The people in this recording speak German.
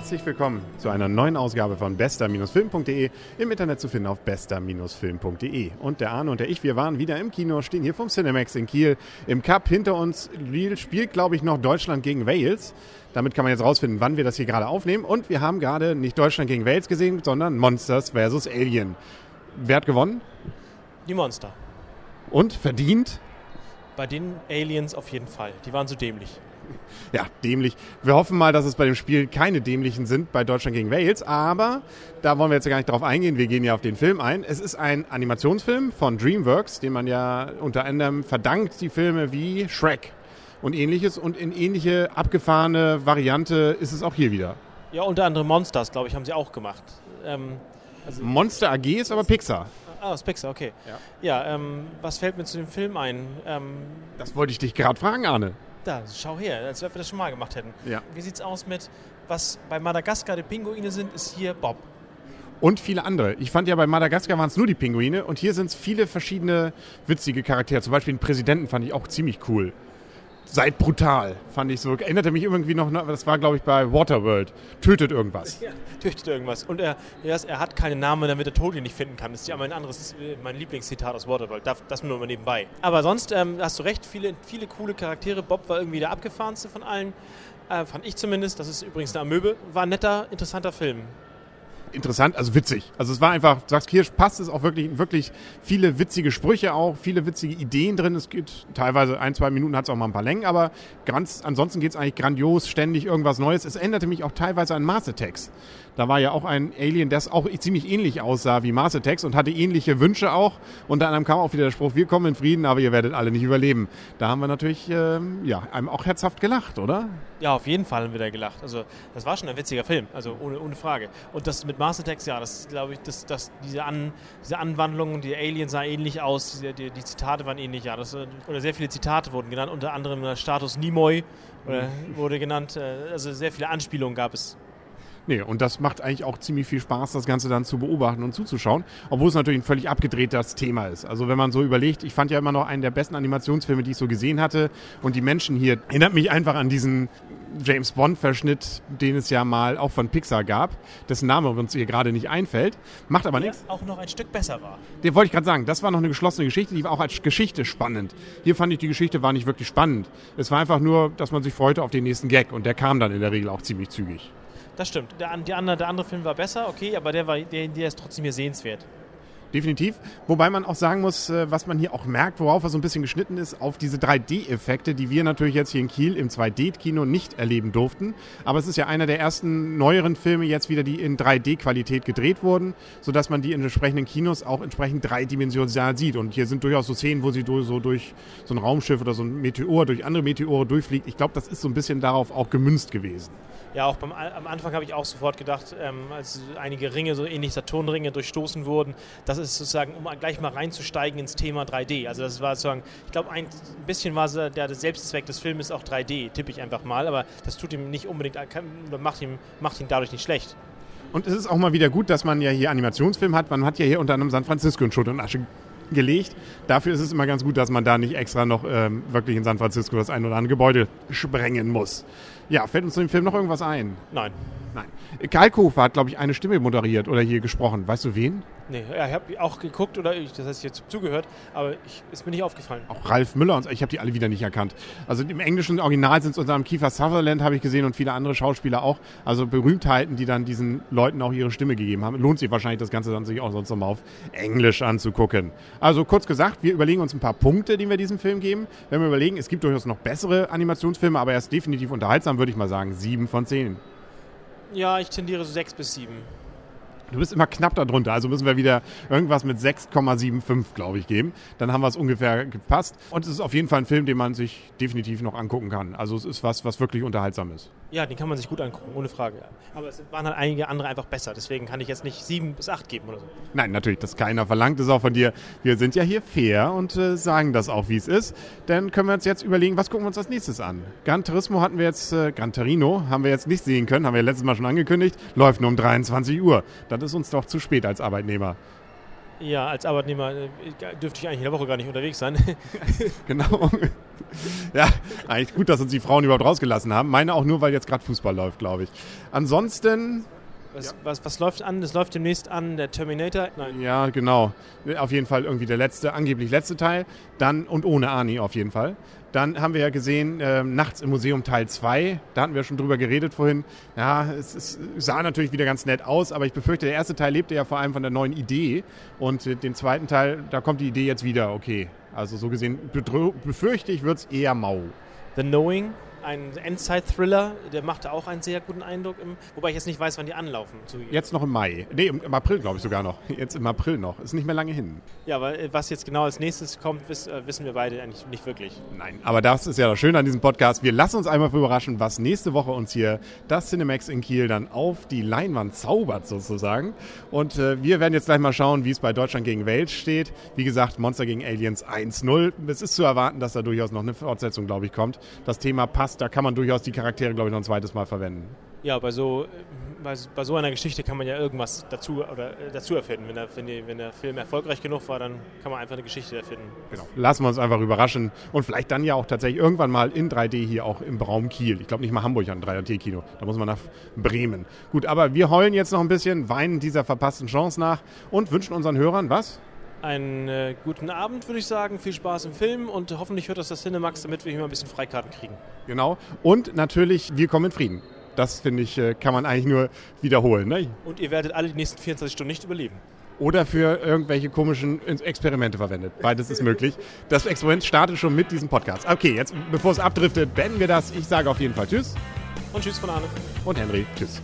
Herzlich willkommen zu einer neuen Ausgabe von bester-film.de, im Internet zu finden auf bester-film.de. Und der Arne und der ich, wir waren wieder im Kino, stehen hier vom Cinemax in Kiel im Cup. Hinter uns spielt, glaube ich, noch Deutschland gegen Wales. Damit kann man jetzt rausfinden, wann wir das hier gerade aufnehmen. Und wir haben gerade nicht Deutschland gegen Wales gesehen, sondern Monsters vs. Alien. Wer hat gewonnen? Die Monster. Und verdient? Bei den Aliens auf jeden Fall. Die waren so dämlich. Ja, dämlich. Wir hoffen mal, dass es bei dem Spiel keine dämlichen sind bei Deutschland gegen Wales, aber da wollen wir jetzt gar nicht drauf eingehen. Wir gehen ja auf den Film ein. Es ist ein Animationsfilm von DreamWorks, den man ja unter anderem verdankt, die Filme wie Shrek und ähnliches. Und in ähnliche abgefahrene Variante ist es auch hier wieder. Ja, unter anderem Monsters, glaube ich, haben sie auch gemacht. Ähm, also Monster AG ist aber Pixar. Ah, das Pixar, okay. Ja, ja ähm, was fällt mir zu dem Film ein? Ähm, das wollte ich dich gerade fragen, Arne. Da, schau her, als ob wir das schon mal gemacht hätten. Ja. Wie sieht's aus mit, was bei Madagaskar die Pinguine sind, ist hier Bob. Und viele andere. Ich fand ja bei Madagaskar waren es nur die Pinguine und hier sind es viele verschiedene witzige Charaktere. Zum Beispiel den Präsidenten fand ich auch ziemlich cool seid brutal, fand ich so. Erinnerte mich irgendwie noch, das war glaube ich bei Waterworld. Tötet irgendwas. Ja, tötet irgendwas. Und er, er hat keinen Namen, damit er Todi nicht finden kann. Das ist ja mein anderes, mein Lieblingszitat aus Waterworld. Das, das nur mal nebenbei. Aber sonst ähm, hast du recht, viele, viele coole Charaktere. Bob war irgendwie der abgefahrenste von allen. Äh, fand ich zumindest. Das ist übrigens eine Amöbe. War ein netter, interessanter Film interessant, also witzig. Also es war einfach, sagst, hier passt es auch wirklich, wirklich viele witzige Sprüche auch, viele witzige Ideen drin. Es gibt teilweise ein, zwei Minuten hat es auch mal ein paar Längen, aber ganz, ansonsten geht es eigentlich grandios, ständig irgendwas Neues. Es änderte mich auch teilweise an Attacks. Da war ja auch ein Alien, der auch ziemlich ähnlich aussah wie Mars Attacks und hatte ähnliche Wünsche auch. Unter anderem kam auch wieder der Spruch, wir kommen in Frieden, aber ihr werdet alle nicht überleben. Da haben wir natürlich, ähm, ja, einem auch herzhaft gelacht, oder? Ja, auf jeden Fall haben wir da gelacht. Also das war schon ein witziger Film, also ohne, ohne Frage. Und das mit Mars Attacks, ja, das glaube ich, das, das, diese, An, diese Anwandlung, die Aliens sah ähnlich aus, die, die, die, Zitate waren ähnlich, ja. Das, oder sehr viele Zitate wurden genannt, unter anderem Status Nimoy oder, mhm. wurde genannt. Äh, also sehr viele Anspielungen gab es. Nee, und das macht eigentlich auch ziemlich viel Spaß, das Ganze dann zu beobachten und zuzuschauen, obwohl es natürlich ein völlig abgedrehtes Thema ist. Also wenn man so überlegt, ich fand ja immer noch einen der besten Animationsfilme, die ich so gesehen hatte und die Menschen hier erinnert mich einfach an diesen James Bond-Verschnitt, den es ja mal auch von Pixar gab, dessen Name uns hier gerade nicht einfällt. Macht aber nichts. auch noch ein Stück besser war. Den wollte ich gerade sagen. Das war noch eine geschlossene Geschichte, die war auch als Geschichte spannend. Hier fand ich, die Geschichte war nicht wirklich spannend. Es war einfach nur, dass man sich freute auf den nächsten Gag und der kam dann in der Regel auch ziemlich zügig. Das stimmt. Der, der, andere, der andere Film war besser, okay, aber der, war, der, der ist trotzdem hier sehenswert definitiv. Wobei man auch sagen muss, äh, was man hier auch merkt, worauf er so ein bisschen geschnitten ist, auf diese 3D-Effekte, die wir natürlich jetzt hier in Kiel im 2D-Kino nicht erleben durften. Aber es ist ja einer der ersten neueren Filme jetzt wieder, die in 3D-Qualität gedreht wurden, sodass man die in entsprechenden Kinos auch entsprechend dreidimensional sieht. Und hier sind durchaus so Szenen, wo sie so durch so ein Raumschiff oder so ein Meteor, durch andere Meteore durchfliegt. Ich glaube, das ist so ein bisschen darauf auch gemünzt gewesen. Ja, auch beim, am Anfang habe ich auch sofort gedacht, ähm, als einige Ringe, so ähnlich Saturnringe, durchstoßen wurden, das ist sozusagen, um gleich mal reinzusteigen ins Thema 3D. Also das war sozusagen, ich glaube, ein bisschen war der, der Selbstzweck des Films auch 3D, tippe ich einfach mal, aber das tut ihm nicht unbedingt, macht ihn, macht ihn dadurch nicht schlecht. Und es ist auch mal wieder gut, dass man ja hier Animationsfilm hat. Man hat ja hier unter anderem San Francisco in Schutt und Asche gelegt. Dafür ist es immer ganz gut, dass man da nicht extra noch ähm, wirklich in San Francisco das ein oder andere Gebäude sprengen muss. Ja, fällt uns zu dem Film noch irgendwas ein? Nein. Nein. Kalkofer hat, glaube ich, eine Stimme moderiert oder hier gesprochen. Weißt du wen? Nee, ja, ich habe auch geguckt oder ich, das heißt jetzt zugehört, aber ich, ist mir nicht aufgefallen. Auch Ralf Müller und ich habe die alle wieder nicht erkannt. Also im englischen Original sind es unter anderem Kiefer Sutherland, habe ich gesehen, und viele andere Schauspieler auch. Also Berühmtheiten, die dann diesen Leuten auch ihre Stimme gegeben haben. Lohnt sich wahrscheinlich das Ganze dann sich auch sonst nochmal auf Englisch anzugucken. Also kurz gesagt, wir überlegen uns ein paar Punkte, die wir diesem Film geben. Wenn wir überlegen, es gibt durchaus noch bessere Animationsfilme, aber er ist definitiv unterhaltsam, würde ich mal sagen. Sieben von zehn. Ja, ich tendiere so sechs bis sieben. Du bist immer knapp darunter, also müssen wir wieder irgendwas mit 6,75, glaube ich, geben. Dann haben wir es ungefähr gepasst. Und es ist auf jeden Fall ein Film, den man sich definitiv noch angucken kann. Also es ist was, was wirklich unterhaltsam ist. Ja, den kann man sich gut angucken, ohne Frage. Aber es waren halt einige andere einfach besser. Deswegen kann ich jetzt nicht sieben bis acht geben oder so. Nein, natürlich, das keiner verlangt es auch von dir. Wir sind ja hier fair und äh, sagen das auch, wie es ist. Dann können wir uns jetzt überlegen, was gucken wir uns als nächstes an. Gran Turismo hatten wir jetzt, äh, Gran Torino haben wir jetzt nicht sehen können, haben wir letztes Mal schon angekündigt. Läuft nur um 23 Uhr. Das ist uns doch zu spät als Arbeitnehmer. Ja, als Arbeitnehmer äh, dürfte ich eigentlich in der Woche gar nicht unterwegs sein. genau. ja, eigentlich gut, dass uns die Frauen überhaupt rausgelassen haben. Meine auch nur, weil jetzt gerade Fußball läuft, glaube ich. Ansonsten was, ja. was, was, läuft an? Das läuft demnächst an, der Terminator? Nein. Ja, genau. Auf jeden Fall irgendwie der letzte, angeblich letzte Teil. Dann, und ohne Ani auf jeden Fall. Dann haben wir ja gesehen, äh, Nachts im Museum Teil 2. Da hatten wir schon drüber geredet vorhin. Ja, es, es, sah natürlich wieder ganz nett aus, aber ich befürchte, der erste Teil lebte ja vor allem von der neuen Idee. Und äh, den zweiten Teil, da kommt die Idee jetzt wieder, okay. Also so gesehen befürchte ich, wird es eher mau. The Knowing ein Endzeit-Thriller, der machte auch einen sehr guten Eindruck, im, wobei ich jetzt nicht weiß, wann die anlaufen. Jetzt noch im Mai. Nee, im, im April glaube ich sogar noch. Jetzt im April noch. Ist nicht mehr lange hin. Ja, aber äh, was jetzt genau als nächstes kommt, äh, wissen wir beide eigentlich nicht wirklich. Nein, aber das ist ja das Schöne an diesem Podcast. Wir lassen uns einmal überraschen, was nächste Woche uns hier das Cinemax in Kiel dann auf die Leinwand zaubert sozusagen. Und äh, wir werden jetzt gleich mal schauen, wie es bei Deutschland gegen Wales steht. Wie gesagt, Monster gegen Aliens 1-0. Es ist zu erwarten, dass da durchaus noch eine Fortsetzung, glaube ich, kommt. Das Thema passt da kann man durchaus die Charaktere, glaube ich, noch ein zweites Mal verwenden. Ja, bei so, bei, bei so einer Geschichte kann man ja irgendwas dazu, oder, äh, dazu erfinden. Wenn der, wenn, die, wenn der Film erfolgreich genug war, dann kann man einfach eine Geschichte erfinden. Genau. Lassen wir uns einfach überraschen und vielleicht dann ja auch tatsächlich irgendwann mal in 3D hier auch im Raum Kiel. Ich glaube nicht mal Hamburg an 3D-Kino. Da muss man nach Bremen. Gut, aber wir heulen jetzt noch ein bisschen, weinen dieser verpassten Chance nach und wünschen unseren Hörern was? Einen äh, guten Abend, würde ich sagen. Viel Spaß im Film und hoffentlich hört das das Cinemax, damit wir hier mal ein bisschen Freikarten kriegen. Genau. Und natürlich, wir kommen in Frieden. Das, finde ich, äh, kann man eigentlich nur wiederholen. Ne? Und ihr werdet alle die nächsten 24 Stunden nicht überleben. Oder für irgendwelche komischen Experimente verwendet. Beides ist möglich. Das Experiment startet schon mit diesem Podcast. Okay, jetzt, bevor es abdriftet, beenden wir das. Ich sage auf jeden Fall Tschüss. Und Tschüss von Arne. Und Henry. Tschüss.